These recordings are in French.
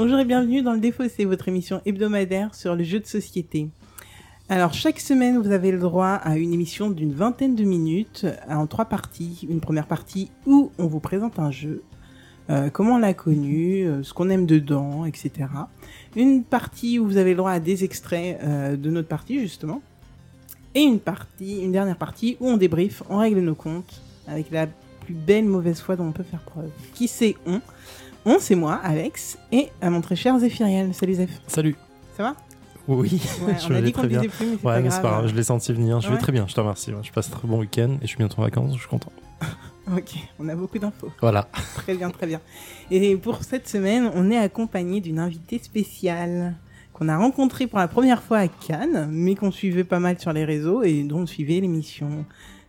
Bonjour et bienvenue dans le Défaussé, votre émission hebdomadaire sur le jeu de société. Alors chaque semaine, vous avez le droit à une émission d'une vingtaine de minutes en trois parties. Une première partie où on vous présente un jeu, euh, comment on l'a connu, euh, ce qu'on aime dedans, etc. Une partie où vous avez le droit à des extraits euh, de notre partie justement. Et une partie, une dernière partie où on débrief, on règle nos comptes avec la plus belle mauvaise foi dont on peut faire preuve. Qui c'est on On, c'est moi, Alex, et à mon très cher Zéphiriel. Salut Zeph. Salut. Ça va? Oui, Ouais, je On a vais dit qu'on très bien. disait plus, mais c'est Ouais, pas mais pas grave. je l'ai senti venir. Je Ouais. vais très bien, je te remercie. Je passe un très bon week-end et je suis bientôt en vacances, je suis content. Ok, on a beaucoup d'infos. Voilà. Très bien, très bien. Et pour cette semaine, on est accompagné d'une invitée spéciale qu'on a rencontrée pour la première fois à Cannes, mais qu'on suivait pas mal sur les réseaux et dont on suivait l'émission.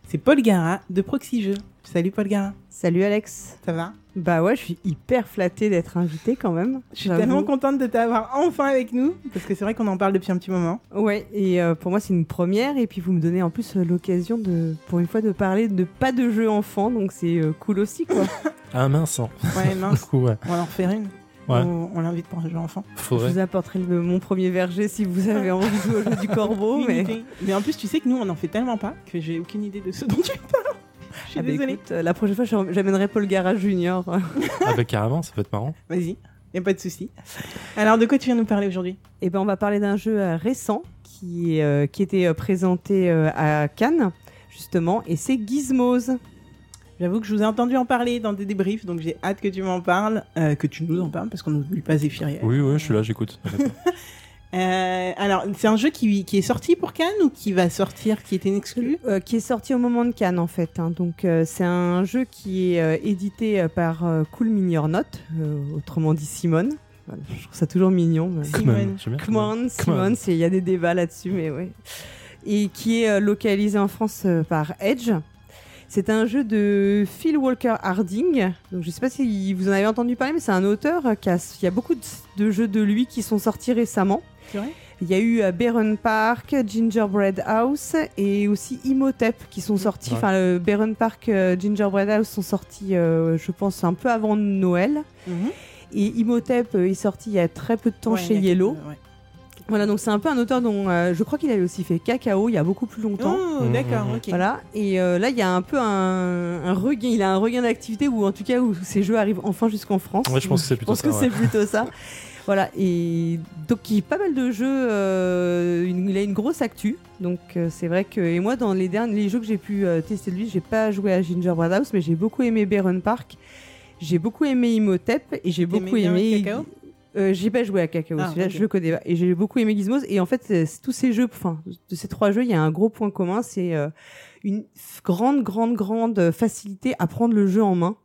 C'est Paul Gara de Proxy Jeux. Salut Paul Gara, Salut Alex. ça va? Bah ouais, je suis hyper flattée d'être invitée quand même. Je suis tellement contente de t'avoir enfin avec nous, parce que c'est vrai qu'on en parle depuis un petit moment. Ouais, et euh, pour moi c'est une première, et puis vous me donnez en plus euh, l'occasion de, pour une fois, de parler de pas de jeux enfants, donc c'est euh, cool aussi quoi. Ah mince, hein. Ouais, mince, coup, ouais. on va en refaire une. Ouais. On, on l'invite pour un jeu enfant. Je vous apporterai le- mon premier verger si vous avez envie de jouer au jeu du corbeau, mais. en plus, tu sais que nous, on en fait tellement pas que j'ai aucune idée de ce dont tu parles. Je suis Ah bah désolée. écoute, euh, la prochaine fois j'am- j'amènerai Paul Gara Junior. Ah bah carrément, ça peut être marrant. Vas-y, y a pas de souci. Alors, de quoi tu viens nous parler aujourd'hui? Et ben on va parler d'un jeu euh, récent qui, euh, qui était présenté euh, à Cannes justement, et c'est Gizmos. J'avoue que je vous ai entendu en parler dans des débriefs, donc j'ai hâte que tu m'en parles, euh, que tu nous en parles, parce qu'on n'oublie pas Zéphiriel. Oui, oui, je suis là, j'écoute. Euh, alors, c'est un jeu qui, qui est sorti pour Cannes ou qui va sortir, qui était une exclue Euh, qui est sorti au moment de Cannes en fait. hein. Donc euh, c'est un jeu qui est euh, édité euh, par euh, Cool Mini or Not, euh, autrement dit Simone. Voilà, je trouve ça toujours mignon. mais- Simone. Simone, c'est- il y a des débats là-dessus, mais oui. Et qui est euh, localisé en France euh, par Edge. C'est un jeu de Phil Walker Harding. Donc je sais pas si vous en avez entendu parler, mais c'est un auteur qui a, il y a beaucoup de, de jeux de lui qui sont sortis récemment. C'est vrai Il y a eu euh, Baron Park, Gingerbread House et aussi Imhotep qui sont sortis. Ouais. Enfin, Baron Park, euh, Gingerbread House sont sortis, euh, je pense, un peu avant Noël. Et Imhotep est sorti il y a très peu de temps Ouais, chez Yellow. ouais. Voilà, donc c'est un peu un auteur dont euh, je crois qu'il avait aussi fait Cacao il y a beaucoup plus longtemps. Oh, Mhm, d'accord, ok. Voilà, et euh, là il y a un peu un, un regain, il a un regain d'activité ou en tout cas où ces jeux arrivent enfin jusqu'en France. Ouais, je pense que c'est plutôt Je pense ça, que ouais. c'est plutôt ça. Voilà, et donc il y a pas mal de jeux, euh, une- il a une grosse actu, donc euh, c'est vrai que, et moi dans les derniers les jeux que j'ai pu euh, tester de lui, j'ai pas joué à Gingerbread House, mais j'ai beaucoup aimé Baron Park, j'ai beaucoup aimé Imhotep, et j'ai beaucoup aimé... Cacao Euh, j'ai pas joué à Cacao, Ah, celui-là je le connais pas. Et j'ai beaucoup aimé Gizmos. Et en fait, c'est tous ces jeux, enfin, de ces trois jeux, il y a un gros point commun, c'est euh, une grande, grande, grande facilité à prendre le jeu en main.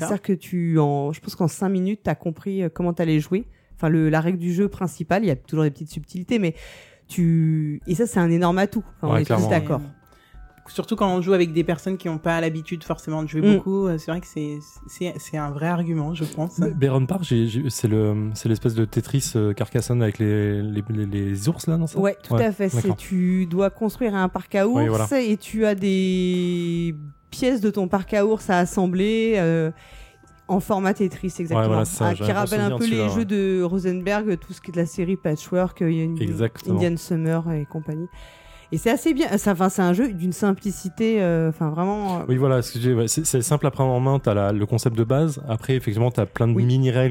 C'est-à-dire que tu, en, je pense qu'en cinq minutes, t'as compris euh, comment t'allais jouer. Enfin, le, la règle du jeu principale, il y a toujours des petites subtilités, mais tu, et ça, c'est un énorme atout. Enfin, on est tous d'accord. Surtout quand on joue avec des personnes qui n'ont pas l'habitude forcément de jouer Mm. beaucoup, euh, c'est vrai que c'est c'est c'est un vrai argument, je pense. Baron Park, j'ai- j'ai- c'est le, c'est l'espèce de Tetris euh, Carcassonne avec les, les, les, les ours là, non ça? Ouais, tout à fait. C'est tu dois construire un parc à ours Oui, voilà. et tu as des pièces de ton parc à ours à assembler euh, en format Tetris exactement. Ouais, voilà, ça, Ah, qui rappelle un peu les jeux de Rosenberg, tout ce qui est de la série Patchwork, euh. Indian Summer et compagnie. Et c'est assez bien. Enfin, c'est un jeu d'une simplicité. euh, Enfin, vraiment. euh, Oui, voilà, c'est simple à prendre en main. T'as la- le concept de base. Après, effectivement, t'as plein de Oui.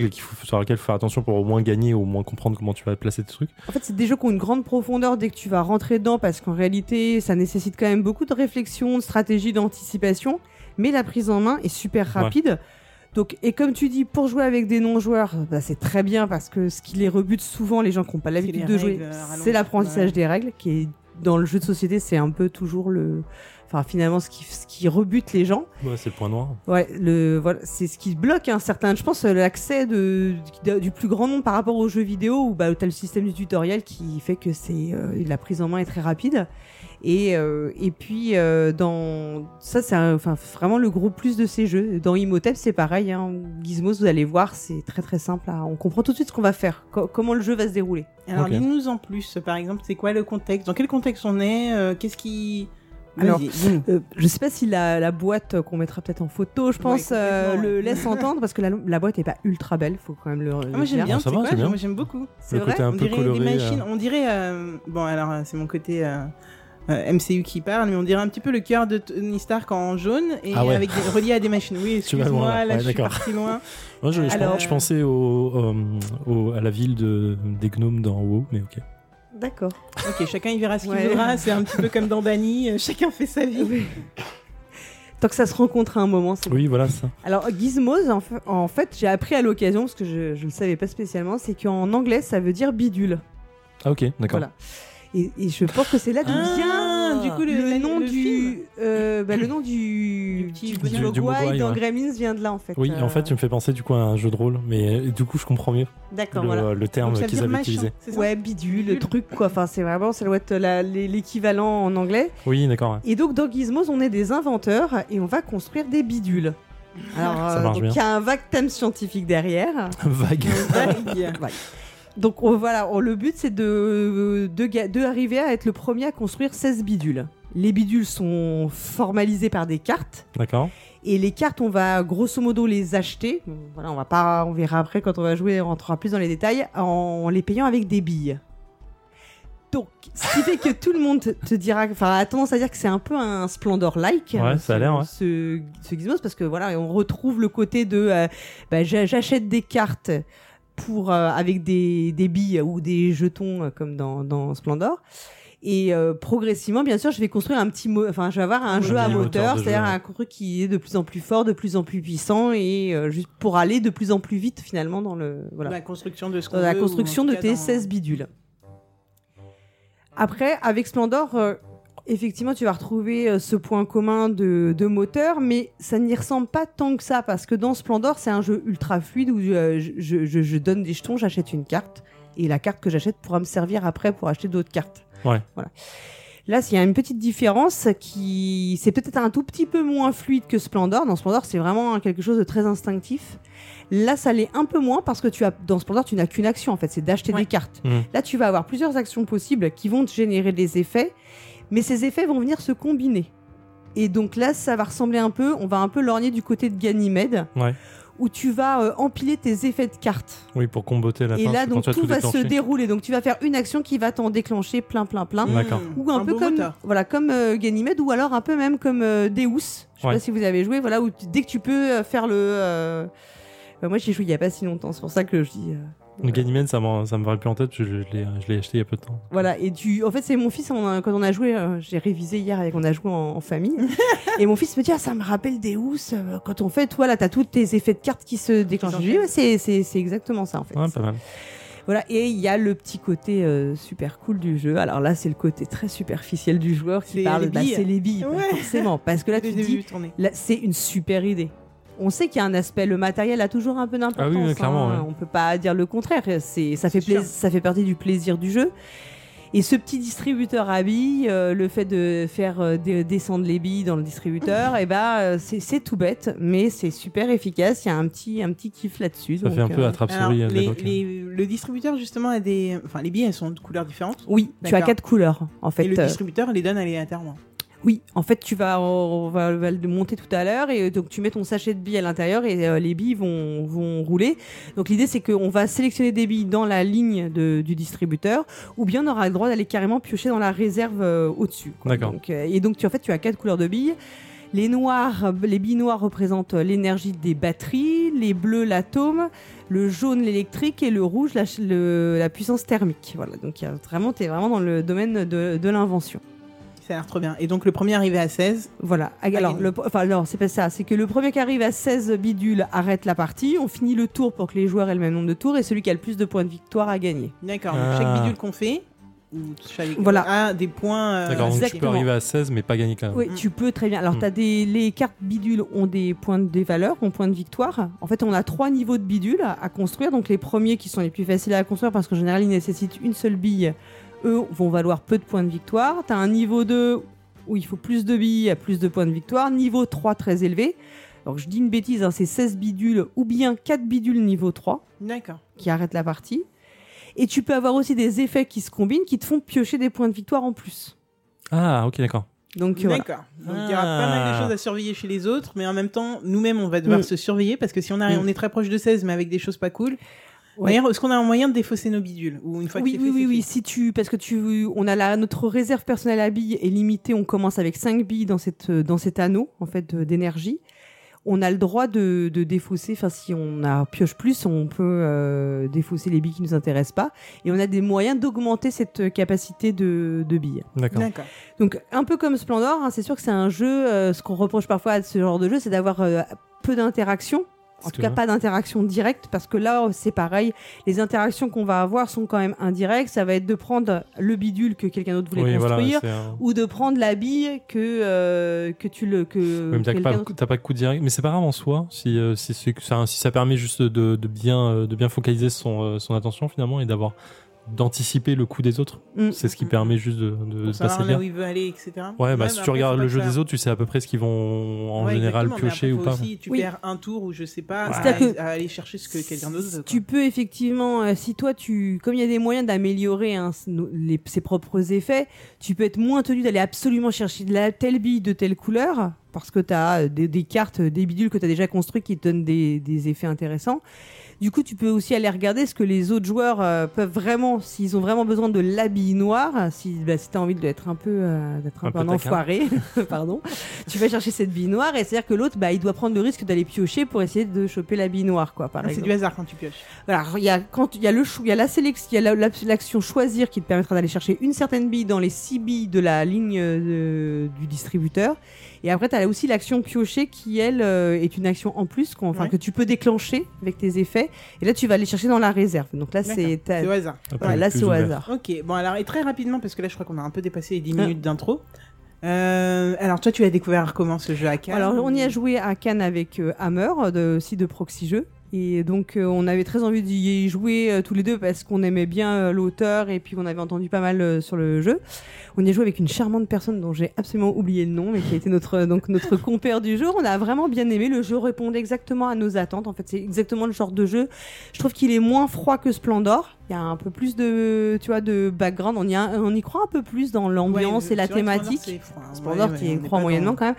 qu'il faut- sur lesquelles faut faire attention pour au moins gagner au moins comprendre comment tu vas placer tes trucs. En fait, c'est des jeux qui ont une grande profondeur dès que tu vas rentrer dedans, parce qu'en réalité, ça nécessite quand même beaucoup de réflexion, de stratégie, d'anticipation. Mais la prise en main est super Ouais. Donc, et comme tu dis, pour jouer avec des non-joueurs, bah, c'est très bien parce que ce qui les rebute souvent, les gens qui n'ont pas l'habitude de jouer, euh, c'est l'apprentissage Ouais. des règles, qui est dans le jeu de société, c'est un peu toujours le, enfin finalement ce qui, ce qui rebute les gens. Ouais, c'est le point noir. Ouais, le voilà, c'est ce qui bloque un certain, je pense, l'accès de, de- du plus grand nombre par rapport aux jeux vidéo où bah t'as le système du tutoriel qui fait que c'est euh, la prise en main est très rapide. Et euh, et puis euh, dans ça c'est enfin vraiment le gros plus de ces jeux. Dans Imhotep c'est pareil. Hein. Gizmos vous allez voir c'est très très simple. on comprend tout de suite ce qu'on va faire, co- comment le jeu va se dérouler. Alors Ok. dis-nous en plus, par exemple, c'est quoi le contexte? Dans quel contexte on est? Euh, Qu'est-ce qui Alors. Euh, je sais pas si la, la boîte qu'on mettra peut-être en photo, je pense, Ouais, euh, le laisse entendre parce que la, la boîte est pas ultra belle, faut quand même le. Ah, moi j'aime bien, Ah, ça c'est va, quoi? c'est bien. Moi j'aime beaucoup. C'est Le vrai? côté un on peu dirait coloré. des euh, machines, on dirait. bon, alors c'est mon côté euh, MCU qui parle, mais on dirait un petit peu le cœur de Tony Stark en jaune et Ah ouais. avec des, relié à des machines. Oui, excuse-moi, là. là Ouais, je suis d'accord. parti loin. Moi, je, je Alors- je pensais au, euh, au- à la ville de, des gnomes dans WoW, mais ok. D'accord. Ok, chacun y verra ce qu'il Ouais. voudra. C'est un petit peu comme dans Dany, euh, chacun fait sa vie. Tant que ça se rencontre à un moment, c'est Oui, voilà, ça. Alors, gizmos, en fa- en fait, j'ai appris à l'occasion, parce que je ne le savais pas spécialement, c'est qu'en anglais, ça veut dire bidule. Ah, ok, d'accord. Voilà. Et, et je pense que c'est là d'où Ah, vient du coup, le- le, le- nom le du, euh, bah, le nom du, Du petit du Du- du Mogwai, dans ouais. Gremlins vient de là, en fait. Oui, Euh, en fait, tu me fais penser du coup à un jeu de rôle, mais euh, du coup, je comprends mieux D'accord, le, voilà. le terme qu'ils avaient machin, utilisé. Ouais, bidule, Bidule. truc quoi. Enfin, c'est vraiment, ça doit être l'équivalent en anglais. Oui, d'accord. ouais. Et donc, dans Gizmos, on est des inventeurs et on va construire des bidules. Alors, Ça euh, marche donc bien. il y a un vague thème scientifique derrière. Vague. Vague. Donc on- voilà, on- le but c'est de, de, arriver à être le premier à construire 16 bidules. Les bidules sont formalisés par des cartes D'accord. et les cartes on va grosso modo les acheter. Voilà, on va pas, on verra après quand on va jouer, on rentrera plus dans les détails en les payant avec des billes. Donc, ce qui fait que tout le monde te- dira, enfin, a tendance à dire que c'est un peu un Splendor-like. Ouais, ça a ce- l'air, ouais. Ce, ce Gizmos, parce que voilà, on retrouve le côté de, euh, bah, j'a- j'achète des cartes pour euh, avec des, des billes ou des jetons euh, comme dans, dans Splendor. Et euh, progressivement, bien sûr, je vais construire un petit, mo- enfin, je vais avoir un Ouais, jeu à moteur c'est-à-dire un truc qui est de plus en plus fort, de plus en plus puissant, et euh, juste pour aller de plus en plus vite finalement dans le voilà La construction de ce qu'on dans la construction de tes dans- 16 bidules. Après, avec Splendor, euh, effectivement, tu vas retrouver euh, ce point commun de, de moteur, mais ça n'y ressemble pas tant que ça, parce que dans Splendor, c'est un jeu ultra fluide où euh, je, je- je donne des jetons, j'achète une carte, et la carte que j'achète pourra me servir après pour acheter d'autres cartes. Ouais. Voilà. Là, il y a une petite différence qui, c'est peut-être un tout petit peu moins fluide que Splendor. Dans Splendor, c'est vraiment quelque chose de très instinctif. Là, ça l'est un peu moins parce que tu as, dans Splendor, tu n'as qu'une action en fait, c'est d'acheter Ouais. des cartes. Mhm. Là, tu vas avoir plusieurs actions possibles qui vont te générer des effets, mais ces effets vont venir se combiner. Et donc là, ça va ressembler un peu, on va un peu lorgner du côté de Ganymède, Ouais. où tu vas euh, empiler tes effets de cartes. Oui, pour comboter la Et fin. là, donc as tout va se dérouler. Donc tu vas faire une action qui va t'en déclencher plein, plein, plein. Mmh. D'accord. Ou un, peu comme voilà comme euh, Ganymède ou alors un peu même comme euh, Deus. Je sais Ouais. pas si vous avez joué voilà où dès que tu peux euh, faire le bah, moi j'ai joué il y a pas si longtemps c'est pour ça que je dis euh, Le Ganymede, ça, m'en- ça me va plus en tête, parce que je, je l'ai je l'ai acheté il y a peu de temps. voilà et tu en fait c'est mon fils on a- quand on a joué euh, j'ai révisé hier et qu'on a joué en, en famille et mon fils me dit ah ça me rappelle Deus euh, quand on fait toi là t'as tous tes effets de cartes qui se déclenchent. Je lui dis, ouais, c'est c'est c'est exactement ça en fait. Ouais, pas mal. Voilà, et il y a le petit côté euh, super cool du jeu. Alors là, c'est le côté très superficiel du joueur qui parle. bah, c'est les billes, bah, Ouais. forcément. Parce que là, tu dis, c'est une super idée. On sait qu'il y a un aspect, le matériel a toujours un peu d'importance. Ah oui, clairement, hein. ouais. On peut pas dire le contraire. C'est, ça fait plaisir, ça fait partie du plaisir du jeu. Et ce petit distributeur à billes, euh, le fait de faire euh, descendre les billes dans le distributeur, et ben euh, c'est, c'est tout bête, mais c'est super efficace. Il y a un petit, un petit kiff là-dessus. Ça donc, fait un peu euh, attrape-souris le distributeur, justement, a des. Enfin, les billets, elles sont de couleurs différentes. Oui, tu as quatre couleurs en fait. Et le Euh, distributeur les donne aléatoirement. Oui, en fait, tu vas, on va, on va le monter tout à l'heure et donc tu mets ton sachet de billes à l'intérieur et euh, les billes vont, vont rouler. Donc l'idée c'est qu'on va sélectionner des billes dans la ligne de- du distributeur ou bien on aura le droit d'aller carrément piocher dans la réserve euh, au-dessus. D'accord. Donc, euh, et donc tu, en fait tu as quatre couleurs de billes. Les noirs, les billes noires représentent l'énergie des batteries, les bleus l'atome, le jaune l'électrique et le rouge la, ch- le- la puissance thermique. Voilà, donc il y a vraiment, tu es vraiment dans le domaine de, de l'invention. Ça a l'air trop bien. Et donc, le premier arrivé à 16. Voilà. Alors, gagné. le, enfin, non, c'est pas ça. C'est que le premier qui arrive à 16 bidules arrête la partie. On finit le tour pour que les joueurs aient le même nombre de tours et celui qui a le plus de points de victoire a gagné. D'accord. donc Ah. Chaque bidule qu'on fait, ou chaque... Voilà. a des points. euh, D'accord, donc tu peux arriver à 16, mais pas gagner quand même. Oui, tu peux très bien. Alors, Mm. t'as des, les cartes bidules ont des points de des valeurs, ont points de victoire. En fait, on a trois niveaux de bidules à, à construire. Donc, les premiers qui sont les plus faciles à construire parce qu'en général, ils nécessitent une seule bille. Eux vont valoir peu de points de victoire. T'as un niveau 2 où il faut plus de billes, plus de points de victoire. Niveau 3 très élevé. Donc, je dis une bêtise, hein, c'est 16 bidules ou bien 4 bidules niveau 3 D'accord. qui arrêtent la partie. Et tu peux avoir aussi des effets qui se combinent qui te font piocher des points de victoire en plus. Ah, ok, d'accord. Donc voilà. D'accord. Donc il y aura pas mal de Ah. choses à surveiller chez les autres, mais en même temps, nous-mêmes, on va devoir Mm. se surveiller parce que si on, arrive, Mm. on est très proche de 16, mais avec des choses pas cool. Ouais. D'ailleurs, est-ce qu'on a un moyen de défausser nos bidules Ou une fois que Oui, c'est oui, fait, oui, oui. Si tu, parce que tu, on a la, notre réserve personnelle à billes est limitée. On commence avec 5 billes dans cette, dans cet anneau, en fait, d'énergie. On a le droit de, de défausser. Enfin, si on a pioche plus, on peut euh, défausser les billes qui nous intéressent pas. Et on a des moyens d'augmenter cette capacité de, de billes. D'accord. D'accord. Donc, un peu comme Splendor, hein, c'est sûr que c'est un jeu. euh, ce qu'on reproche parfois à ce genre de jeu, c'est d'avoir euh, peu d'interaction. En tout cas, pas d'interaction directe, parce que là, c'est pareil. Les interactions qu'on va avoir sont quand même indirectes. Ça va être de prendre le bidule que quelqu'un d'autre voulait Oui, construire, un- ou de prendre la bille que euh, que tu le que. Oui, t'as pas, de coup direct, mais c'est pas grave en soi si, euh, si, ça, si ça permet juste de, de bien, euh, de bien focaliser son, euh, son attention finalement et d'avoir d'anticiper le coup des autres. Mm. C'est ce qui permet juste de, de, de Pour savoir passer là où il veut aller, etc. Ouais, bah si tu après, regardes le jeu des autres, tu sais à peu près ce qu'ils vont en Ouais, général piocher après, ou pas. aussi, tu Oui. perds un tour ou je sais pas, à, à aller chercher ce que quelqu'un d'autre veut. Tu peux effectivement, euh, si toi tu, comme il y a des moyens d'améliorer hein, ses propres effets, tu peux être moins tenu d'aller absolument chercher de la telle bille de telle couleur parce que tu as des, des cartes, des bidules que tu as déjà construits qui te donnent des, des effets intéressants. Du coup, tu peux aussi aller regarder ce que les autres joueurs euh, peuvent vraiment, s'ils ont vraiment besoin de la bille noire, si, bah, si tu as envie d'être un peu, euh, d'être un, Un peu peu un enfoiré, pardon, tu vas chercher cette bille noire et c'est-à-dire que l'autre, bah, il doit prendre le risque d'aller piocher pour essayer de choper la bille noire, quoi, par Ah, c'est du hasard quand tu pioches. Voilà, il y a quand il y a le il y a la sélection, il y a la- la- l'action choisir qui te permettra d'aller chercher une certaine bille dans les six billes de la ligne euh, du distributeur. Et après, tu as aussi l'action piocher qui, elle, euh, est une action en plus qu'on- enfin, Ouais. que tu peux déclencher avec tes effets. Et là, tu vas aller chercher dans la réserve. Donc là, c'est. Au hasard. Ouais, là, c'est au hasard. Ok, bon alors et très rapidement parce que là je crois qu'on a un peu dépassé les 10 Ah. minutes d'intro. Euh, alors toi tu as découvert comment ce jeu à Cannes Alors, on y a joué à Cannes avec euh, Hammer, de, aussi de Proxy Jeux. Et donc, euh, on avait très envie d'y jouer euh, tous les deux parce qu'on aimait bien euh, l'auteur et puis on avait entendu pas mal sur le jeu. On y a joué avec une charmante personne dont j'ai absolument oublié le nom, mais qui a été notre, donc, notre compère du jeu. On a vraiment bien aimé. Le jeu répondait exactement à nos attentes. En fait, c'est exactement le genre de jeu. Je trouve qu'il est moins froid que Splendor. Il y a un peu plus de, tu vois, de background. On y, a- on y croit un peu plus dans l'ambiance Ouais, et la thématique. hein. Splendor qui ouais, y croit moyennement quand même.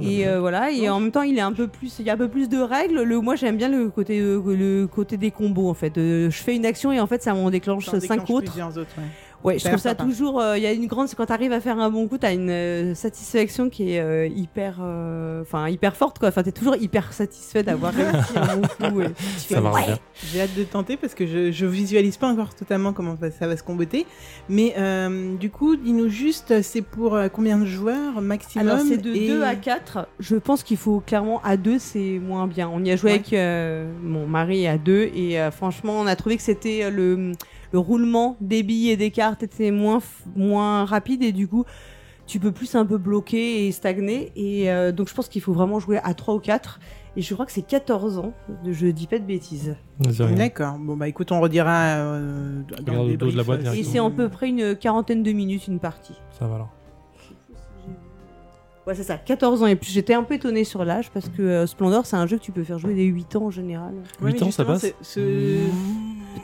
Et euh, voilà, et en même temps, il est un peu plus, il y a un peu plus de règles. Le, moi, j'aime bien le côté, euh, le côté des combos en fait. Euh, je fais une action et en fait, ça m'en déclenche cinq autres. plusieurs autres, ouais. Ouais, je trouve ça toujours. euh, Il y a une grande, c'est quand t'arrives à faire un bon coup, t'as une euh, satisfaction qui est euh, hyper, euh, enfin hyper forte quoi. Enfin, t'es toujours hyper satisfait d'avoir réussi un bon coup. et tu fais, ouais. J'ai hâte de tenter parce que je, je visualise pas encore totalement comment ça, ça va se comboter. Mais euh, du coup, dis-nous juste, c'est pour euh, combien de joueurs maximum Alors c'est de et- 2 à 4. Je pense qu'il faut clairement à 2 c'est moins bien. On y a joué Ouais. avec euh, mon mari à 2 et euh, franchement on a trouvé que c'était euh, le, le roulement des billes et des cartes était moins, f- moins rapide et du coup tu peux plus un peu bloquer et stagner. Et euh, donc je pense qu'il faut vraiment jouer à 3 ou 4. Et je crois que c'est 14 ans, je dis pas de bêtises. D'accord. Bon bah écoute, on redira euh, dans Regarde le le dos de la boîte euh, Et c'est à peu près une quarantaine de minutes une partie. Ça va alors. Ouais, c'est ça, 14 ans et plus. J'étais un peu étonnée sur l'âge parce que euh, Splendor, c'est un jeu que tu peux faire jouer dès 8 ans en général. Ouais, 8 mais ans, ça passe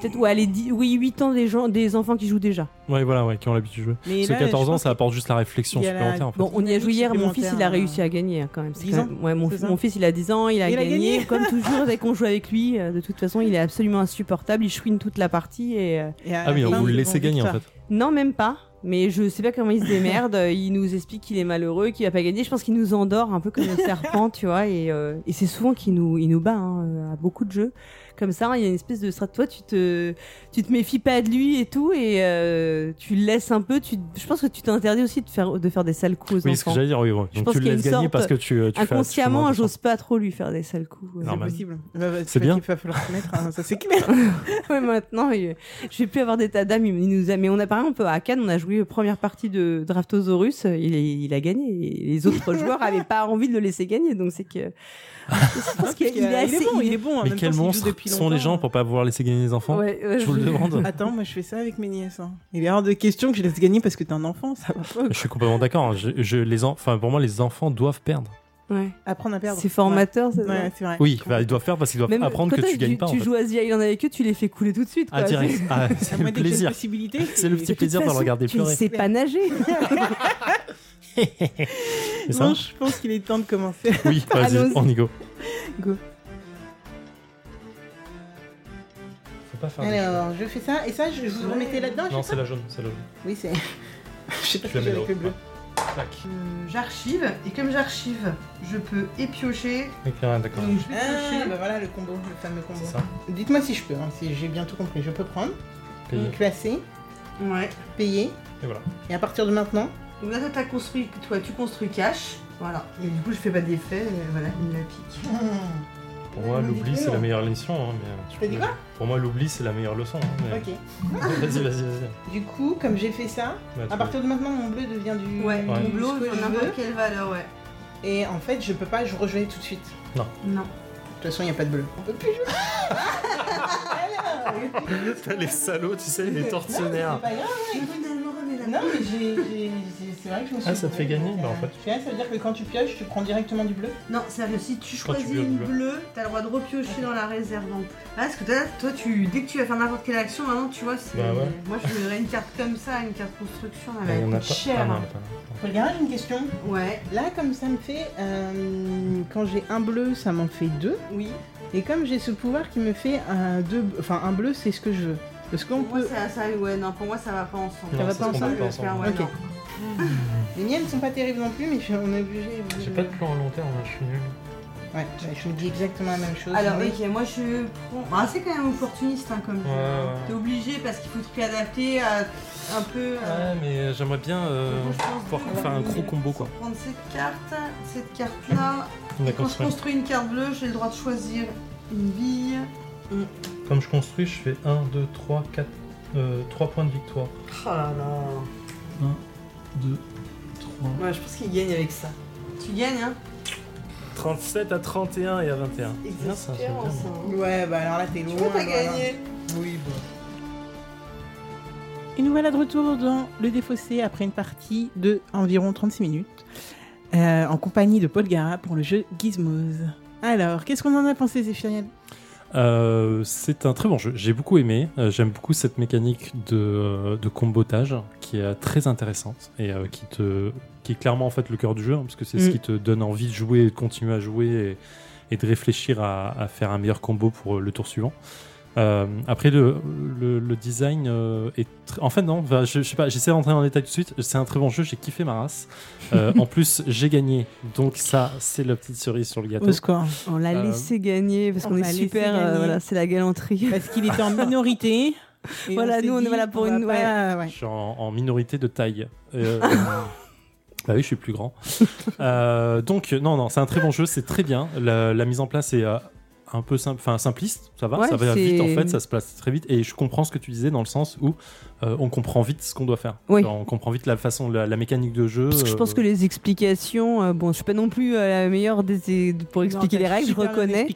Peut-être, ouais, les 10 oui, 8 ans des, gens, des enfants qui jouent déjà. Ouais, voilà, ouais, qui ont l'habitude de jouer. Mais Ce là, 14 je ans, ça apporte juste la réflexion la- supplémentaire en fait. Bon, on y a joué hier, mon fils, il a réussi à gagner hein, quand même. C'est 10 quand ans, même- ouais, mon, c'est ça mon fils, il a 10 ans, il a, Il a gagné. Comme toujours, dès qu'on joue avec lui, euh, de toute façon, il est absolument insupportable. Il chouine toute la partie et. euh, Et à Ah oui, la on vous le laissez gagner en fait. Non, même pas. Mais je sais pas comment il se démerde. il nous explique qu'il est malheureux, qu'il va pas gagner. Je pense qu'il nous endort un peu comme le serpent, tu vois. Et, euh, et c'est souvent qu'il nous, il nous bat hein, à beaucoup de jeux. Comme ça, il y a une espèce de strat. Toi, tu te, tu te méfies pas de lui et tout, et euh, tu le laisses un peu. Tu, je pense que tu t'interdis aussi de faire, de faire des sales coups aux Oui, ce que j'allais dire, oui, ouais. Je Donc pense tu le laisses gagner parce que tu, tu Inconsciemment, j'ose pas trop lui faire des sales coups. C'est possible. C'est bien. Il va falloir se mettre, hein, ça c'est clair. Ouais, maintenant, je vais plus avoir d'état d'âme. Il nous a, mais on a par exemple à Cannes, on a joué la première partie de Draftosaurus. Il, est- il a gagné. Et les autres joueurs avaient pas envie de le laisser gagner. Donc c'est que. Je pense qu'il Il, est assez. est bon, il est bon. Mais quels monstres sont les gens pour pas pouvoir laisser gagner les enfants Ouais, ouais, Je vous le demande. Attends, moi je fais ça avec mes nièces. hein. Il est hors de question que je laisse gagner parce que t'es un enfant, ça va pas. Je suis complètement d'accord. hein. Je, je- les en- enfin, pour moi, les enfants doivent perdre. Ouais. Apprendre à perdre. C'est formateur. Ouais, c'est Ouais, ça c'est vrai. Oui, bah, ils doivent perdre parce qu'ils doivent Même apprendre que tu gagnes pas. en Tu fait. joues à The Island avec eux, tu les fais couler tout de suite. Ah, quoi. direct. Ah, c'est le plaisir. C'est le petit plaisir de regarder tu pleurer. sais pas nager. Bon, je pense qu'il est temps de commencer. Oui, vas-y, on y go. Go. Faut pas faire. Alors, je fais ça, et ça, je vous remettez là-dedans, Non, c'est pas la jaune, c'est la jaune. Oui, c'est... je sais pas Tu si le là. bleu. Euh, j'archive et comme j'archive, je peux épiocher. Ok, ouais, d'accord. Donc je vais Ah, piocher. bah voilà le combo, le fameux combo. C'est ça. Dites-moi si je peux, hein, si j'ai bien tout compris. Je peux prendre, Payé. classer, Ouais. payer, Et voilà. et à partir de maintenant, Donc là, toi, t'as construit, toi, tu construis cash. Voilà. Et du coup, je fais pas d'effet. mais Voilà, il me la pique. Pour moi, l'oubli, c'est la meilleure leçon. Hein, mais T'as dit quoi Pour moi, l'oubli, c'est la meilleure leçon. Hein, mais... ok. Vas-y, vas-y, vas-y. Du coup, comme j'ai fait ça, Ouais, à partir de maintenant, mon bleu devient du, Ouais, ton bleu, n'importe quelle valeur, ouais. Et en fait, je peux pas, je rejouer tout de suite. De Non. toute façon, il n'y a pas de bleu. On peut plus jouer. T'as les salauds, tu sais, les C'est tortionnaires. pas grave. finalement, remets Non, mais j'ai, j'ai- j'ai- c'est vrai que je me suis. Ah, ça te fait gagner Bah, en fait. Tu vois, ça veut dire que quand tu pioches, tu prends directement du bleu? Non, sérieux, si tu Quand tu choisis une bleu. bleue, t'as le droit de repiocher dans la réserve. Donc. Ah, parce que toi, toi, tu, dès que tu vas faire n'importe quelle action, maintenant, tu vois, c'est... Bah ouais. Moi, je verrais une carte comme ça, une carte construction, elle Il va y en a être pas. chère. Ah, non, il y en a pas. Faut le garage, une question? Ouais, Là, comme ça me fait. euh, quand j'ai un bleu, ça m'en fait deux. oui. Et comme j'ai ce pouvoir qui me fait un, deux, enfin, un bleu, c'est ce que je veux. Parce qu'on Pour moi, peut. ça, ça, ouais, non, pour moi, ça va pas ensemble. Non, va ça pas se ensemble, combine pas ensemble. ouais, Ok. non. Les miennes sont pas terribles non plus, mais je- on est obligé. J'ai pas de plan à long terme, hein, je suis nul. Ouais, ouais, je me dis exactement la même chose. Alors, mais- ok, moi, je prends... Ah, c'est quand même opportuniste, hein, comme Ouais, jeu. ouais. T'es obligé, parce qu'il faut te réadapter à un peu... euh, Ouais, mais j'aimerais bien euh, pouvoir faire un gros combo quoi. prendre cette carte, cette carte-là. On a Et quand je construit. construis une carte bleue, j'ai le droit de choisir une bille. Comme je construis, je fais 1, 2, 3, 4, 3 points de victoire. Oh là là. 2, 3. Ouais, je pense qu'il gagne avec ça. Tu gagnes, hein? 37 à 31 et à 21. C'est Bien, ça, bien. hein. Ouais, bah alors là, t'es Tu loin. t'as loin, loin. gagné. Oui, bon. Et nous voilà de retour dans le défaussé après une partie de environ 36 minutes euh, en compagnie de Paul Gara pour le jeu Gizmos. Alors, qu'est-ce qu'on en a pensé, Zéphiriel? Euh, c'est un très bon jeu. J'ai beaucoup aimé. Euh, J'aime beaucoup cette mécanique de, euh, de combotage qui est très intéressante et qui, te, qui est clairement en fait le cœur du jeu hein, parce que c'est ce Mm. qui te donne envie de jouer et de continuer à jouer et, et de réfléchir à, à faire un meilleur combo pour le tour suivant. Euh, après, le, le, le design euh, est. tr- En fait, non, enfin, je, je sais pas, j'essaie d'entrer dans le détail tout de suite. C'est un très bon jeu, j'ai kiffé ma race. Euh, en plus, j'ai gagné, donc ça, c'est la petite cerise sur le gâteau. Au score. On l'a Euh, laissé gagner parce on qu'on est l'a laissé super. euh, gagner. voilà, c'est la galanterie. Parce qu'il était en minorité. et Voilà, s'est nous, on est dit, voilà pour va une- pas- ouais. Je suis en, en minorité de taille. Euh, bah oui, je suis plus grand. Euh, donc, non, non, c'est un très bon jeu, c'est très bien. La, la mise en place est euh, un peu simple, enfin simpliste, ça va, Ouais, ça va vite en fait, ça se place très vite. Et je comprends ce que tu disais dans le sens où euh, on comprend vite ce qu'on doit faire. Oui. Genre, on comprend vite la façon, la, la mécanique de jeu. Parce que je pense euh, que les explications, euh, bon, je suis pas non plus euh, la meilleure des, pour expliquer Non, les règles, je reconnais,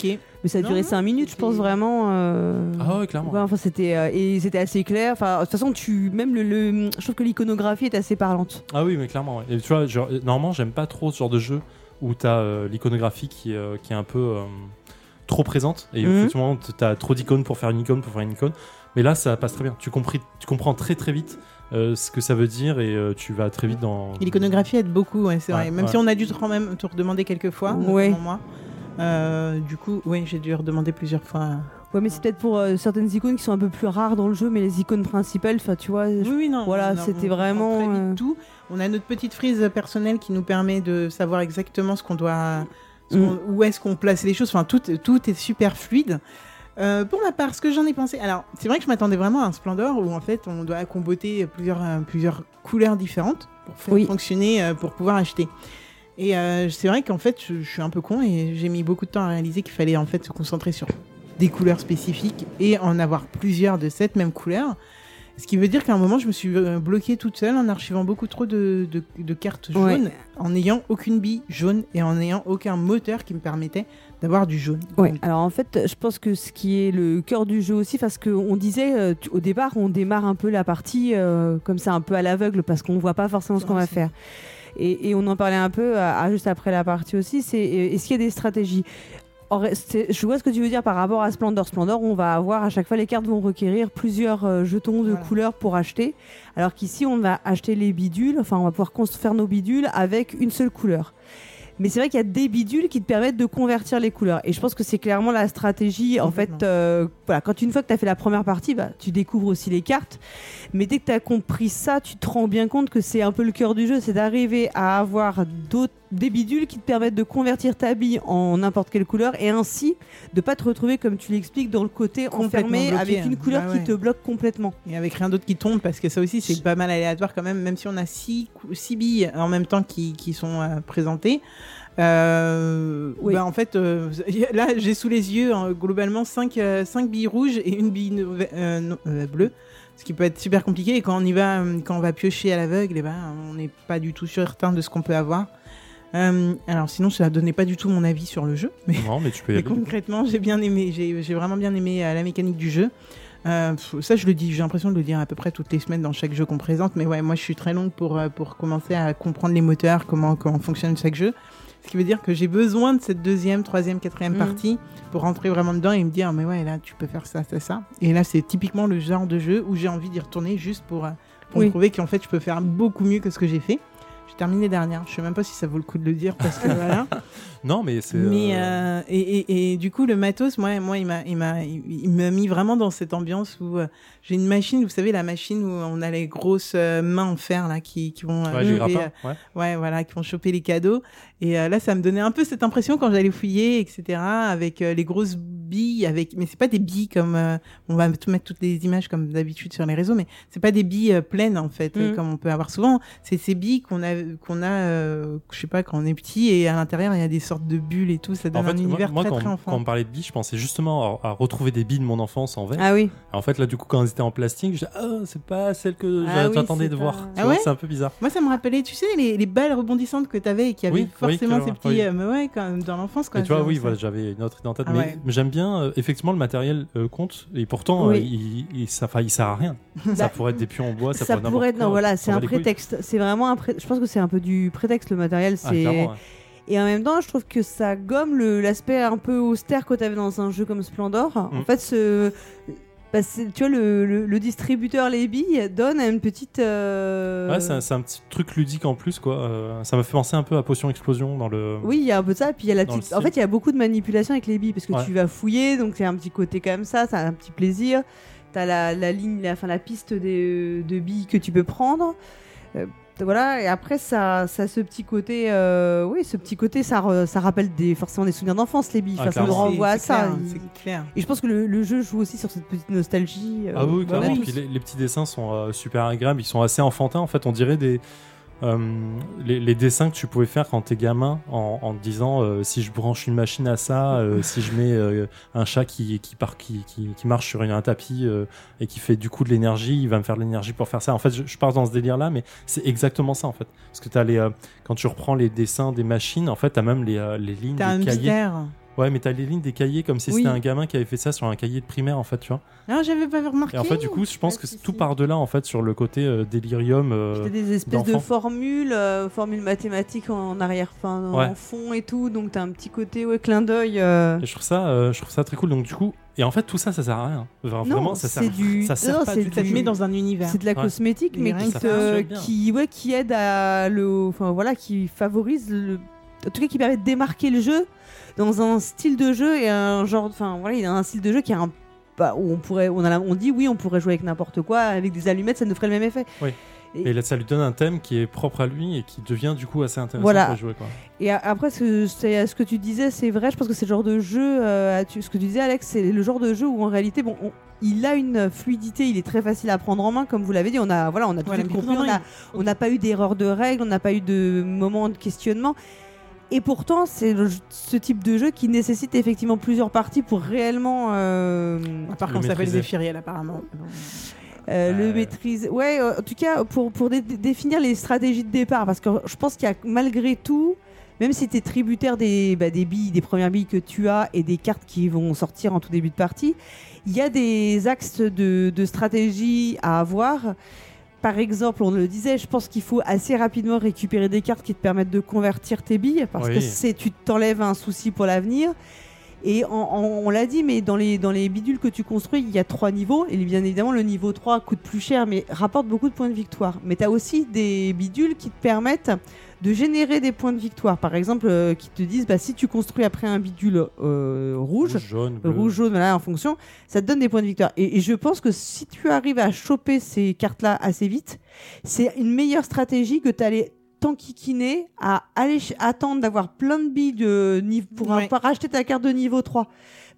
mais ça a Non, duré non, 5 minutes, je pense vraiment. euh, Ah ouais, clairement. ouais, enfin, c'était euh, et c'était assez clair. Enfin, de toute façon, tu même le, le- je trouve que l'iconographie est assez parlante. Ah oui, mais clairement. ouais. Et tu vois, genre, normalement, j'aime pas trop ce genre de jeu où tu as l'iconographie qui, est, euh, qui est un peu euh, trop présente. Et Mhm. effectivement, tu as trop d'icônes pour faire une icône, pour faire une icône. Mais là, ça passe très bien. Tu, compris, tu comprends très très vite euh, ce que ça veut dire et euh, tu vas très vite dans. L'iconographie aide beaucoup, ouais, c'est Ouais, vrai. Même ouais. si on a dû te, quand même te redemander quelques fois, moi. Euh, du coup, oui, j'ai dû redemander plusieurs fois. Ouais, mais c'est peut-être pour euh, certaines icônes qui sont un peu plus rares dans le jeu, mais les icônes principales, enfin, tu vois. je- Oui, oui, non. Voilà, non, c'était vraiment, Très vite euh, tout. On a notre petite frise personnelle qui nous permet de savoir exactement ce qu'on doit, Mm. où est-ce qu'on place les choses? Enfin, tout, tout est super fluide. Euh, pour ma part, ce que j'en ai pensé, alors c'est vrai que je m'attendais vraiment à un Splendor où en fait on doit comboter plusieurs, euh, plusieurs couleurs différentes pour faire Oui. fonctionner, euh, pour pouvoir acheter. Et c'est vrai qu'en fait je, je suis un peu con et j'ai mis beaucoup de temps à réaliser qu'il fallait en fait se concentrer sur des couleurs spécifiques et en avoir plusieurs de cette même couleur. Ce qui veut dire qu'à un moment, je me suis euh, bloquée toute seule en archivant beaucoup trop de, de- de cartes Ouais. jaunes, en n'ayant aucune bille jaune et en n'ayant aucun moteur qui me permettait d'avoir du jaune. Donc, alors en fait, je pense que ce qui est le cœur du jeu aussi, parce qu'on disait euh, au départ, on démarre un peu la partie euh, comme ça, un peu à l'aveugle, parce qu'on voit pas forcément ce qu'on va faire. Et, et on en parlait un peu à, à juste après la partie aussi, c'est est-ce qu'il y a des stratégies je vois ce que tu veux dire par rapport à Splendor. Splendor, on va avoir à chaque fois les cartes vont requérir plusieurs euh, jetons de Voilà. couleurs pour acheter, alors qu'ici on va acheter les bidules, enfin on va pouvoir construire faire nos bidules avec une seule couleur. Mais c'est vrai qu'il y a des bidules qui te permettent de convertir les couleurs. Et je pense que c'est clairement la stratégie. En fait, euh, voilà, quand une fois que tu as fait la première partie, bah, tu découvres aussi les cartes. Mais dès que tu as compris ça, tu te rends bien compte que c'est un peu le cœur du jeu. C'est d'arriver à avoir d'autres, des bidules qui te permettent de convertir ta bille en n'importe quelle couleur et ainsi de pas te retrouver, comme tu l'expliques, dans le côté enfermé bloqué, avec une hein. couleur Bah qui te bloque complètement. Et avec rien d'autre qui tombe, parce que ça aussi, c'est pas mal aléatoire quand même, même si on a six, six billes en même temps qui, qui sont euh, présentées. Euh, Oui. bah, en fait, euh, là, j'ai sous les yeux hein, globalement 5 billes rouges et une bille bleue. Ce qui peut être super compliqué. Et quand on y va, quand on va piocher à l'aveugle, eh ben, on n'est pas du tout certain de ce qu'on peut avoir. Euh, alors sinon, ça donnait pas du tout mon avis sur le jeu. Mais Non, mais tu peux y mais aller. concrètement, j'ai bien aimé, j'ai vraiment bien aimé euh, la mécanique du jeu. Euh, ça, je le dis, j'ai l'impression de le dire à peu près toutes les semaines dans chaque jeu qu'on présente. Mais ouais, moi, je suis très longue pour, euh, pour commencer à comprendre les moteurs, comment, comment fonctionne chaque jeu. Ce qui veut dire que j'ai besoin de cette deuxième, troisième, quatrième Mhm. partie pour rentrer vraiment dedans et me dire, mais ouais, là, tu peux faire ça, ça, ça. Et là, c'est typiquement le genre de jeu où j'ai envie d'y retourner juste pour, pour Oui. me prouver qu'en fait, je peux faire beaucoup mieux que ce que j'ai fait. Terminé dernière. Je sais même pas si ça vaut le coup de le dire parce que voilà. Non, mais c'est. Mais euh, euh, et, et, et du coup le matos, moi, moi il m'a il m'a il m'a mis vraiment dans cette ambiance où euh, j'ai une machine, vous savez la machine où on a les grosses euh, mains en fer là qui qui vont euh, Ouais, choper, ouais. ouais voilà qui vont choper les cadeaux. Et euh, là ça me donnait un peu cette impression quand j'allais fouiller etc avec euh, les grosses billes avec mais c'est pas des billes comme euh, on va tout mettre toutes les images comme d'habitude sur les réseaux mais c'est pas des billes euh, pleines en fait Mhm. comme on peut avoir souvent. C'est ces billes qu'on a qu'on a euh, je sais pas quand on est petit et à l'intérieur il y a des sortes de bulles et tout. Ça donne En fait, un univers moi, très quand, très quand enfant. on me parlait de billes, je pensais justement à, à retrouver des billes de mon enfance en verre. Ah oui. En fait, là, du coup, quand elles étaient en plastique, je disais, ah, c'est pas celle que Ah oui, j'attendais de pas- voir. Ah ouais c'est un peu bizarre. Moi, ça me rappelait, tu sais, les, les balles rebondissantes que tu avais et qui avaient Oui, forcément ces petits. euh, mais ouais, quand même, dans l'enfance. Et tu vois, oui, voilà, j'avais une autre idée en tête. Ah mais ouais. j'aime bien, euh, effectivement, le matériel euh, compte. Et pourtant, il, il, ça, il sert à rien. ça pourrait être des pions en bois, ça, pourrait être non, voilà, c'est un prétexte. C'est vraiment un pré- Je pense que c'est un peu du prétexte le matériel. C'est. Et en même temps, je trouve que ça gomme l'aspect un peu austère que tu avais dans un jeu comme Splendor. En Mm. fait, ce bah, tu vois, le, le- le distributeur les billes donne une petite. euh, Ouais, c'est un, petit truc ludique en plus, quoi. Euh, ça m'a fait penser un peu à Potion Explosion dans le. Oui, il y a un peu de ça. Puis il y a la petite. En fait, il y a beaucoup de manipulation avec les billes parce que Ouais. tu vas fouiller, donc c'est un petit côté comme ça, ça a un petit plaisir. T'as la, la ligne, la, enfin, la piste des, de billes que tu peux prendre. Euh, voilà, et après ça, ça a ce petit côté, euh, oui, ce petit côté, ça, re- ça rappelle des, forcément des souvenirs d'enfance, les billes. Ah, Enfin, ça nous renvoie à ça. clair, Il- C'est clair. Et je pense que le, le jeu joue aussi sur cette petite nostalgie. euh, Ah oui, clairement. oui. Puis les, les petits dessins sont euh, super agréables. Ils sont assez enfantins. En fait, on dirait des. Euh, les, les dessins que tu pouvais faire quand t'es gamin en, en te disant euh, si je branche une machine à ça, euh, si je mets euh, un chat qui, qui, part, qui, qui, qui marche sur une- un tapis euh, et qui fait du coup de l'énergie, il va me faire de l'énergie pour faire ça. En fait, je, je pars dans ce délire là, mais c'est exactement ça en fait. Parce que t'as les, euh, quand tu reprends les dessins des machines, en fait, t'as même les, euh, les lignes T'as un des cahiers. mystère. Ouais, mais t'as les lignes des cahiers comme si Oui. c'était un gamin qui avait fait ça sur un cahier de primaire en fait, tu vois. Non, j'avais pas remarqué. Et en fait, du coup, je pense que si, tout si. par delà en fait sur le côté euh, délirium. euh, T'as des espèces de formules, euh, formules mathématiques en arrière, fin, Ouais. en fond et tout, donc t'as un petit côté ouais, clin d'œil. euh, je trouve ça, euh, je trouve ça très cool. Donc du coup, et en fait tout ça, ça sert à rien. Non, Vraiment, ça sert. c'est du- Ça sert non, pas c'est du Ça te du- met dans un univers. C'est de la Ouais. cosmétique, Mais mais qui, te- qui, ouais, qui aide à le, enfin voilà, qui favorise le, en tout cas qui permet de démarquer le jeu dans un style de jeu et un genre, enfin voilà, il a un style de jeu qui est un, bah, où on pourrait, on a, la- on dit oui, on pourrait jouer avec n'importe quoi, avec des allumettes, ça nous ferait le même effet. Oui. Et là, ça lui donne un thème qui est propre à lui et qui devient du coup assez intéressant Voilà. pour jouer. Quoi. Et a- après, ce, ce que tu disais, c'est vrai. Je pense que c'est le genre de jeu. euh, tu- ce que tu disais, Alex, c'est le genre de jeu où en réalité, bon, on- il a une fluidité. Il est très facile à prendre en main, comme vous l'avez dit. On a, voilà, on a tout compris. A- on n'a pas eu d'erreur de règles. On n'a pas eu de moment de questionnement. Et pourtant, c'est ce type de jeu qui nécessite effectivement plusieurs parties pour réellement euh, À part quand ça s'appelle. Zéphiriel, apparemment. euh, le Ouais. maîtriser. Ouais, euh, en tout cas, pour, pour dé- définir les stratégies de départ, parce que je pense qu'il y a malgré tout, même si tu es tributaire des, bah, des billes, des premières billes que tu as et des cartes qui vont sortir en tout début de partie, il y a des axes de, de stratégie à avoir. Par exemple, on le disait, je pense qu'il faut assez rapidement récupérer des cartes qui te permettent de convertir tes billes, parce Oui. que c'est tu t'enlèves un souci pour l'avenir. Et en- en- on l'a dit, mais dans les, dans les bidules que tu construis, il y a trois niveaux. Et bien évidemment, le niveau 3 coûte plus cher, mais rapporte beaucoup de points de victoire. Mais tu as aussi des bidules qui te permettent de générer des points de victoire. Par exemple, euh, qui te disent, bah, si tu construis après un bidule euh, rouge, Rouge, jaune, euh, bleu. rouge, jaune, voilà, en fonction, ça te donne des points de victoire. Et, et je pense que si tu arrives à choper ces cartes-là assez vite, c'est une meilleure stratégie que d'aller t'enquiquiner à aller attendre d'avoir plein de billes de niveau pour, Ouais. pour racheter ta carte de niveau 3.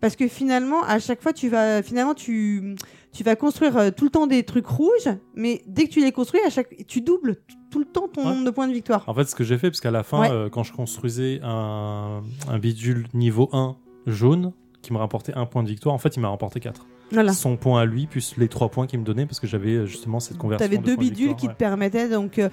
Parce que finalement, à chaque fois, tu vas, finalement, tu, tu vas construire euh, tout le temps des trucs rouges, mais dès que tu les construis, à chaque, tu doubles tout le temps ton Ouais. nombre de points de victoire. En fait, ce que j'ai fait, parce qu'à la fin, Ouais. euh, quand je construisais un, un bidule niveau 1 jaune, qui me rapportait un point de victoire, en fait, il m'a rapporté 4. Voilà. Son point à lui, plus les 3 points qu'il me donnait, parce que j'avais euh, justement cette conversion. Tu avais de deux de bidules victoire, qui ouais. te permettaient donc euh,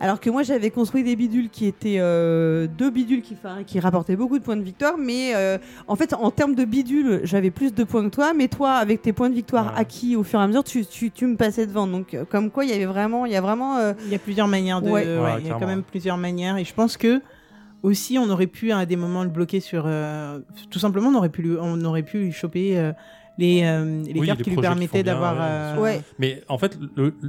alors que moi j'avais construit des bidules qui étaient euh, deux bidules qui enfin, qui rapportaient beaucoup de points de victoire mais euh, en fait en termes de bidules j'avais plus de points que toi mais toi avec tes points de victoire Ouais. acquis au fur et à mesure tu, tu, tu me passais devant donc euh, comme quoi il y avait vraiment il y a vraiment euh, Il y a plusieurs manières de. Ouais. ouais, Ouais, il y a quand même plusieurs manières. Et je pense que aussi, on aurait pu à des moments le bloquer sur. euh, tout simplement, on aurait pu, lui- on aurait pu lui choper euh, les, euh, les Oui, cartes les qui lui permettaient d'avoir. euh, ouais Mais en fait,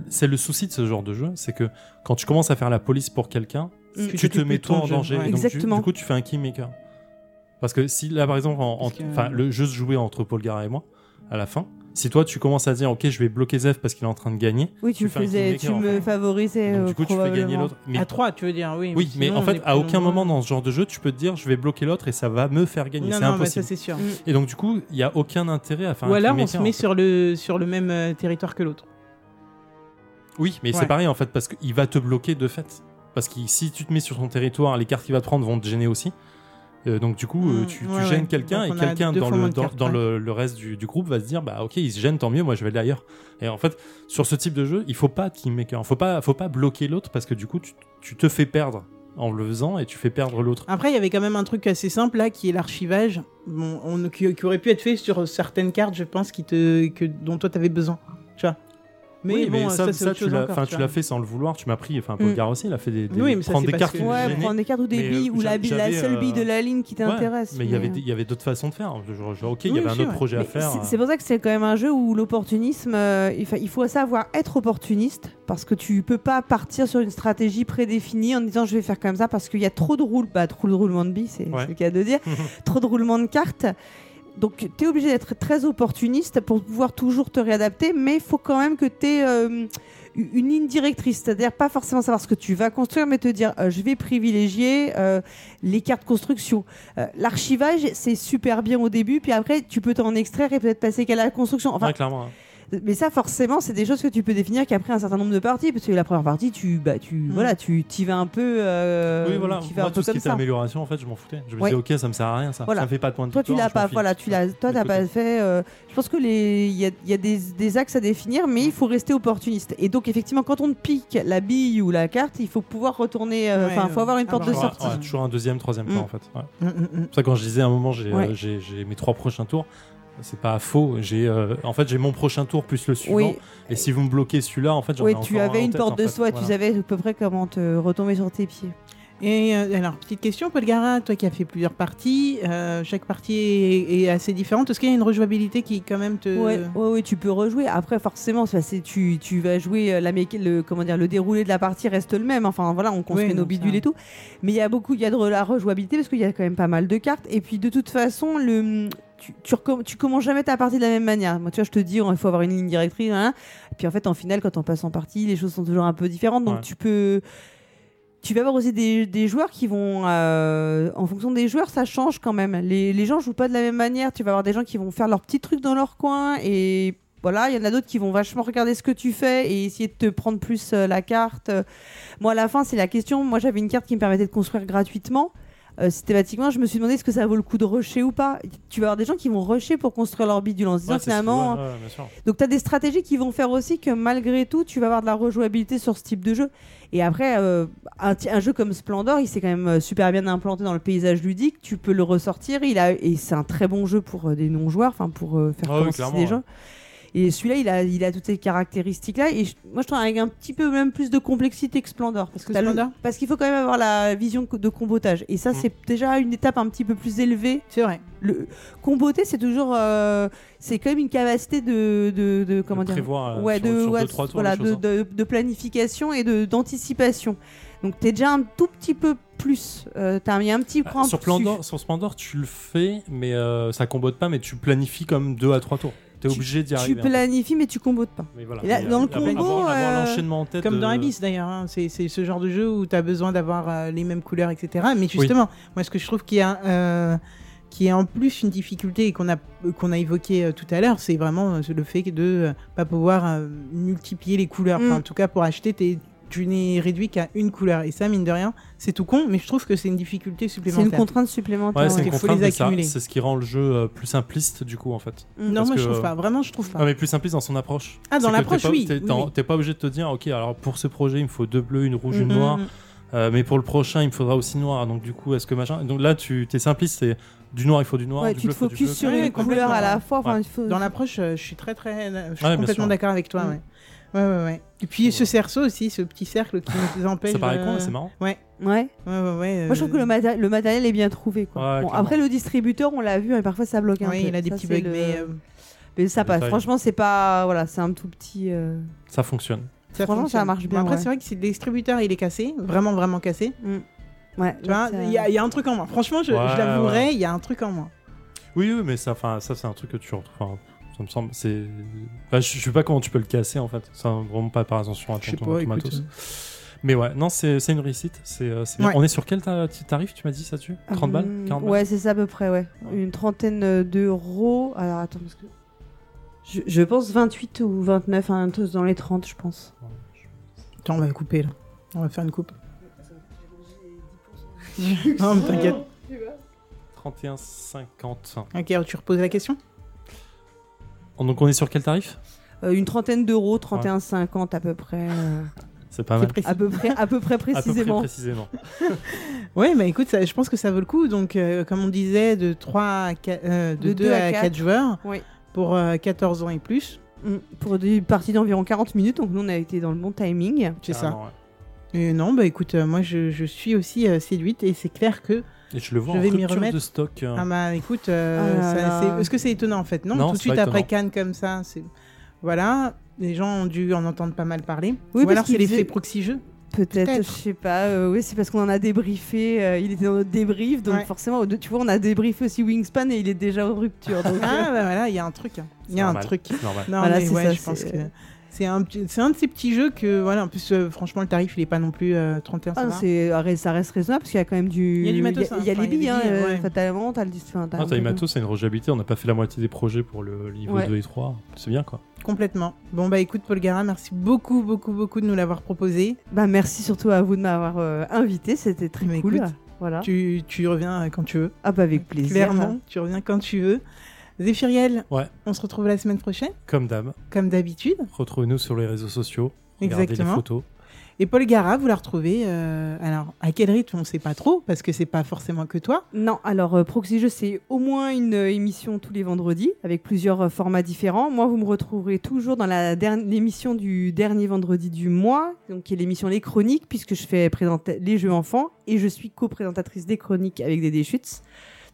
c'est le souci de ce genre de jeu, c'est que quand tu commences à faire la police pour quelqu'un, Mm. tu te mets toi en jeu, danger. ouais. Et donc, du- Exactement. Du, coup, tu fais un kingmaker. Parce que si là, par exemple, en- que- le jeu se jouait entre Paul Gara et moi, à la fin, si toi tu commences à dire, ok, je vais bloquer Zef parce qu'il est en train de gagner, oui tu faisais tu me favorisais donc euh, du coup, tu fais gagner l'autre. Mais À 3, tu veux dire, oui. Oui, mais sinon, en fait, à aucun moment dans ce genre de jeu, tu peux te dire, je vais bloquer l'autre et ça va me faire gagner. Non, C'est non, bah, impossible. ça c'est sûr. Mm. et donc, du coup, il n'y a aucun intérêt à faire Ou un alors on se met en fait. sur le, sur le même euh, territoire que l'autre. Oui, mais Ouais. c'est pareil en fait, parce qu'il va te bloquer de fait. Parce que si tu te mets sur ton territoire, les cartes qu'il va te prendre vont te gêner aussi. Euh, donc du coup, euh, Mm, tu, tu ouais, gênes ouais. quelqu'un et quelqu'un dans, le, dans, cartes, dans ouais. le, le reste du, du groupe va se dire bah ok il se gêne tant mieux moi je vais aller ailleurs et en fait sur ce type de jeu il faut pas kingmaker faut pas faut pas bloquer l'autre parce que du coup tu, tu te fais perdre en le faisant et tu fais perdre l'autre Après, il y avait quand même un truc assez simple là, qui est l'archivage, bon, on- qui, qui aurait pu être fait sur certaines cartes, je pense, qui te, que, dont toi t'avais besoin. Tu vois? Mais oui, bon, mais ça, ça, ça, autre tu l'as fait sans le vouloir tu m'as pris enfin Paul Mm. Gar aussi il a fait des, des- Oui, mais ça, prendre des cartes que- ouais prendre des cartes ou des billes euh, ou la, seule bille de euh, la ligne qui Ouais, t'intéresse mais il y avait des- il y avait d'autres façons de faire. Genre, genre, ok il Oui, y avait un autre projet à faire. c'est- pour ça que c'est quand même un jeu où l'opportunisme, euh, il, fa- il faut savoir être opportuniste parce que tu peux pas partir sur une stratégie prédéfinie en disant je vais faire comme ça parce qu'il y a trop de roulements, bah, trop de roulements de billes, c'est le cas de dire, trop de roulements de cartes. Donc tu es obligé d'être très opportuniste pour pouvoir toujours te réadapter, mais il faut quand même que tu aies une ligne directrice, c'est-à-dire pas forcément savoir ce que tu vas construire, mais te dire euh, je vais privilégier euh, les cartes construction. Euh, L'archivage, c'est super bien au début, puis après tu peux t'en extraire et peut-être passer qu'à la construction. Enfin. Mais ça, forcément, c'est des choses que tu peux définir qu'après un certain nombre de parties, parce que la première partie, tu, bah, tu, Mm. voilà, tu y vas un peu, euh, oui voilà vas moi un peu tout ce qui était ça. amélioration en fait je m'en foutais je me Ouais. disais ok ça me sert à rien ça Voilà. ça me fait pas de points de Toi, tu l'as pas, voilà, tu l'as, toi, t'as pas fait. euh, je pense que les, il y a, il y a des, des axes à définir, mais il faut rester opportuniste. Et donc, effectivement, quand on te pique la bille ou la carte, il faut pouvoir retourner. euh, Ouais, Enfin, faut avoir une porte de sortie. ouais, toujours un deuxième troisième plan Mm. en fait ouais. Mm, mm, mm. C'est pour ça que quand je disais à un moment j'ai Ouais. euh, j'ai- j'ai mes trois prochains tours c'est pas faux j'ai euh, en fait j'ai mon prochain tour plus le suivant Oui, et si vous me bloquez celui-là en fait j'en oui ai tu encore un avais en une tête, porte en de fait. soi, tu savais à peu près comment te retomber sur tes pieds. Et euh, alors, petite question, Paul Gara, toi qui as fait plusieurs parties, euh, chaque partie est, est assez différente. Est-ce qu'il y a une rejouabilité qui quand même te... Ouais, ouais, ouais, tu peux rejouer. Après, forcément, ça, tu, tu vas jouer la le comment dire, le déroulé de la partie reste le même. Enfin, voilà, on construit Oui, nos bidules ça. et tout. Mais il y a beaucoup, il y a de la rejouabilité parce qu'il y a quand même pas mal de cartes. Et puis, de toute façon, le tu, tu, recomm- tu commences jamais ta partie de la même manière. Moi, tu vois, je te dis, il faut avoir une ligne directrice. hein. Et puis, en fait, en finale, quand on passe en partie, les choses sont toujours un peu différentes. Donc, Ouais. tu peux. Tu vas avoir aussi des, des joueurs qui vont, euh, en fonction des joueurs, ça change quand même. Les, les gens jouent pas de la même manière. Tu vas avoir des gens qui vont faire leurs petits trucs dans leur coin et voilà, il y en a d'autres qui vont vachement regarder ce que tu fais et essayer de te prendre plus euh, la carte. Moi, à la fin, c'est la question. Moi, j'avais une carte qui me permettait de construire gratuitement. Euh, systématiquement, je me suis demandé est-ce que ça vaut le coup de rusher ou pas. Tu vas avoir des gens qui vont rusher pour construire leur bidule en se disant Ouais, finalement. ouais, ouais. Donc, tu as des stratégies qui vont faire aussi que malgré tout, tu vas avoir de la rejouabilité sur ce type de jeu. Et après, euh, un, jeu comme Splendor, il s'est quand même euh, super bien implanté dans le paysage ludique. Tu peux le ressortir. Il a, et c'est un très bon jeu pour euh, des non-joueurs, enfin pour faire commencer clairement, des gens. Et celui-là, il a, il a toutes ces caractéristiques-là. Et je- moi, je trouve avec un petit peu même plus de complexité que Splendor. Parce que le- parce qu'il faut quand même avoir la vision de combotage. Et ça, Mm. c'est déjà une étape un petit peu plus élevée. C'est vrai. Le comboter, c'est toujours, euh, c'est quand même une capacité de, de, de- comment De dire, prévoir, euh, ouais, sur- de, sur ouais, deux, trois tours, voilà, choses, de, de, de planification et de d'anticipation. Donc t'es déjà un tout petit peu plus. Euh, t'as mis un petit Ah, cran sur, dessus. Splendor, sur Splendor, tu le fais, mais euh, ça combote pas, mais tu planifies comme 2 à 3 tours. T'es Tu- obligé d'y Tu arriver. planifies, mais tu combotes pas. Mais voilà. Et là, Mais, dans le combo, avoir, avoir euh, l'enchaînement en tête. Comme dans Abyss d'ailleurs, hein. c'est c'est ce genre de jeu où tu as besoin d'avoir euh, les mêmes couleurs, etc. Mais justement, moi ce que je trouve qu'il y a, euh, qui est en plus une difficulté et qu'on a, qu'on a évoqué euh, tout à l'heure, c'est vraiment euh, le fait de euh, pas pouvoir euh, multiplier les couleurs. Enfin, Mm. en tout cas, pour acheter, t'es- tu n'es réduit qu'à une couleur. Et ça, mine de rien, c'est tout con, mais je trouve que c'est une difficulté C'est supplémentaire. une contrainte supplémentaire. Ouais, c'est ouais. c'est ce qui rend le jeu euh, plus simpliste, du coup, en fait. Mm. Non, Parce moi je que, trouve euh, pas. Vraiment, je trouve pas. Ah, mais plus simpliste dans son approche. Ah, dans C'est l'approche, oui, T'es oui, pas obligé de te dire, ok, alors pour ce projet, il me faut deux bleus, une rouge, Mm, une mm, noire. mm. Euh, mais pour le prochain, il me faudra aussi noir. Donc, du coup, est-ce que machin. Donc là, tu es simpliste, c'est du noir, il faut du noir. Ouais, du tu bleu, te focuses sur une couleur à la fois. Dans l'approche, euh, je suis très très, je suis complètement d'accord avec toi. Mm. Ouais. Ouais, ouais. Et puis ce cerceau aussi, ce petit cercle qui nous empêche. Ça paraît de- con, mais c'est marrant. Ouais. Ouais, ouais, ouais. Moi, je trouve que le, mata- le matériel est bien trouvé. Quoi. Ouais, Bon, après, le distributeur, on l'a vu, et parfois ça bloque un Oui, peu. il a des Ça, petits bugs, le- mais euh, Mais ça passe. Franchement, c'est pas. Voilà, c'est un tout petit. euh, Ça fonctionne. ça Franchement, fonctionne. ça marche bien, après, ouais. c'est vrai que si le distributeur il est cassé, vraiment, vraiment cassé, Ouais. tu vois, il y, a- il y a un truc en moins. Franchement, je, Ouais, je l'avouerai, il y a un truc en moins. Oui, oui, mais ça, enfin, ça c'est un truc que tu retrouves. Enfin, ça me semble, c'est. Enfin, je, je sais pas comment tu peux le casser en fait. Ça vraiment pas par attention à ton, ton matos. euh, Mais ouais, non, c'est c'est une réussite. C'est euh, c'est bien. Ouais. On est sur quel ta- tarif Tu m'as dit ça dessus? 30 balles? 40 balles? Ouais, c'est ça à peu près, ouais. Une trentaine euh, d'euros. Alors attends, parce que. Je, je pense 28 ou 29, un truc dans les 30, je pense. Attends, on va couper là. On va faire une coupe. non, mais t'inquiète. 31,50. Ok, tu reposes la question? Donc on est sur quel tarif Euh, une trentaine d'euros, 31,50 à peu près. euh, C'est pas mal. précis. à peu près, à peu près précisément. précisément. Ouais, bah écoute, ça- je pense que ça vaut le coup. Donc, euh, comme on disait, de 3 à 4, euh, de De 2 deux à à 4 quatre. joueurs Oui. pour euh, 14 ans et plus. Mm, Pour des parties d'environ 40 minutes, donc nous on a été dans le bon timing. C'est ça. Ouais. Et non, bah écoute, euh, moi je, je suis aussi euh, séduite et c'est clair que. Et je le vois Je en vais m'y rupture remettre. de stock. euh, Ah bah écoute, euh, Ah là ça- là. c'est- est-ce que c'est étonnant en fait? Non, Non, tout de suite après. Cannes comme ça, c'est. Voilà, les gens ont dû en entendre pas mal parler. Oui, Ou parce alors c'est qu'il l'effet faisait- proxy jeu. Peut-être, Peut-être. je sais pas. euh, oui, c'est parce qu'on en a débriefé. euh, il était dans notre débrief, donc Ouais. forcément, au- tu vois, on a débriefé aussi Wingspan et il est déjà en rupture. Donc, Ah bah voilà, il y a un truc. hein. Il y a un truc. normal. Non, Voilà, mais c'est ouais, ça, je pense que c'est un, de ces petits jeux que, voilà, en plus, euh, franchement, le tarif, il est pas non plus euh, 31, ça Ah, c'est, arrête, ça reste raisonnable parce qu'il y a quand même du. Il y a du matos, Il y a, hein, les y a billes, hein, euh, ouais. fatalement. T'as le enfin, t'as Ah, peu- Imato, c'est une rejabilité. On n'a pas fait la moitié des projets pour le niveau Ouais. 2 et 3. C'est bien quoi. Complètement. Bon, bah écoute, Paul Gara, merci beaucoup, beaucoup, beaucoup de nous l'avoir proposé. Bah, merci surtout à vous de m'avoir euh, invité. C'était très Mais cool. écoute, voilà. Tu, tu reviens quand tu veux. Ah, bah, avec plaisir. Clairement, tu reviens quand tu veux. Zéphiriel, Ouais. on se retrouve la semaine prochaine, Comme d'hab. comme d'habitude. Retrouvez-nous sur les réseaux sociaux. Regardez Exactement. les photos. Et Paul Gara, vous la retrouvez. euh, alors, à quel rythme, on ne sait pas trop, parce que c'est pas forcément que toi. Non, alors euh, Proxy Jeux, c'est au moins une euh, émission tous les vendredis avec plusieurs euh, formats différents. Moi, vous me retrouverez toujours dans la l'émission du dernier vendredi du mois, donc qui est l'émission Les Chroniques, puisque je fais présenter les jeux enfants et je suis co-présentatrice des chroniques avec des Deschutes.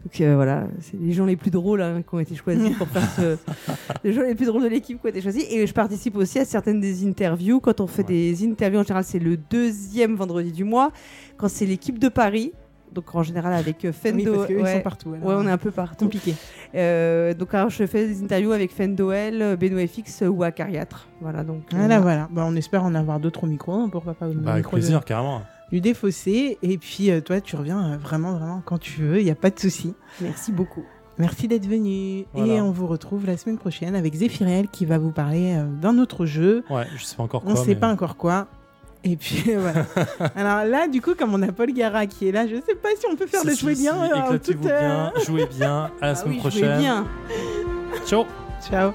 Donc euh, voilà, c'est les gens les plus drôles hein, qui ont été choisis pour faire ce... les gens les plus drôles de l'équipe qui ont été choisis. Et je participe aussi à certaines des interviews. Quand on fait Ouais. des interviews, en général, c'est le deuxième vendredi du mois. Quand c'est l'équipe de Paris, donc en général avec euh, Fendo. Oui, parce ouais. sont partout. alors. Ouais, on est un peu partout. compliqué. Euh, donc alors, je fais des interviews avec Fendoel, Benoît FX ou Acariatre. Voilà, donc. euh, Voilà, voilà. Bah, on espère en avoir d'autres au micro. hein, Pourquoi pas au Bah, avec micro de- plaisir, carrément. Du défaussé. Et puis, euh, toi, tu reviens euh, vraiment, vraiment quand tu veux. Il n'y a pas de souci. Merci beaucoup. Merci d'être venu. Et on vous retrouve la semaine prochaine avec Zéphiriel qui va vous parler euh, d'un autre jeu. Ouais, je sais pas encore On quoi. ne sait mais- pas encore quoi. Et puis voilà. Alors là, du coup, comme on a Paul Gara qui est là, je sais pas si on peut faire jouer si, bien. Éclatez-vous tout, bien, jouez bien. À la Ah semaine oui, prochaine. bien. Ciao. Ciao.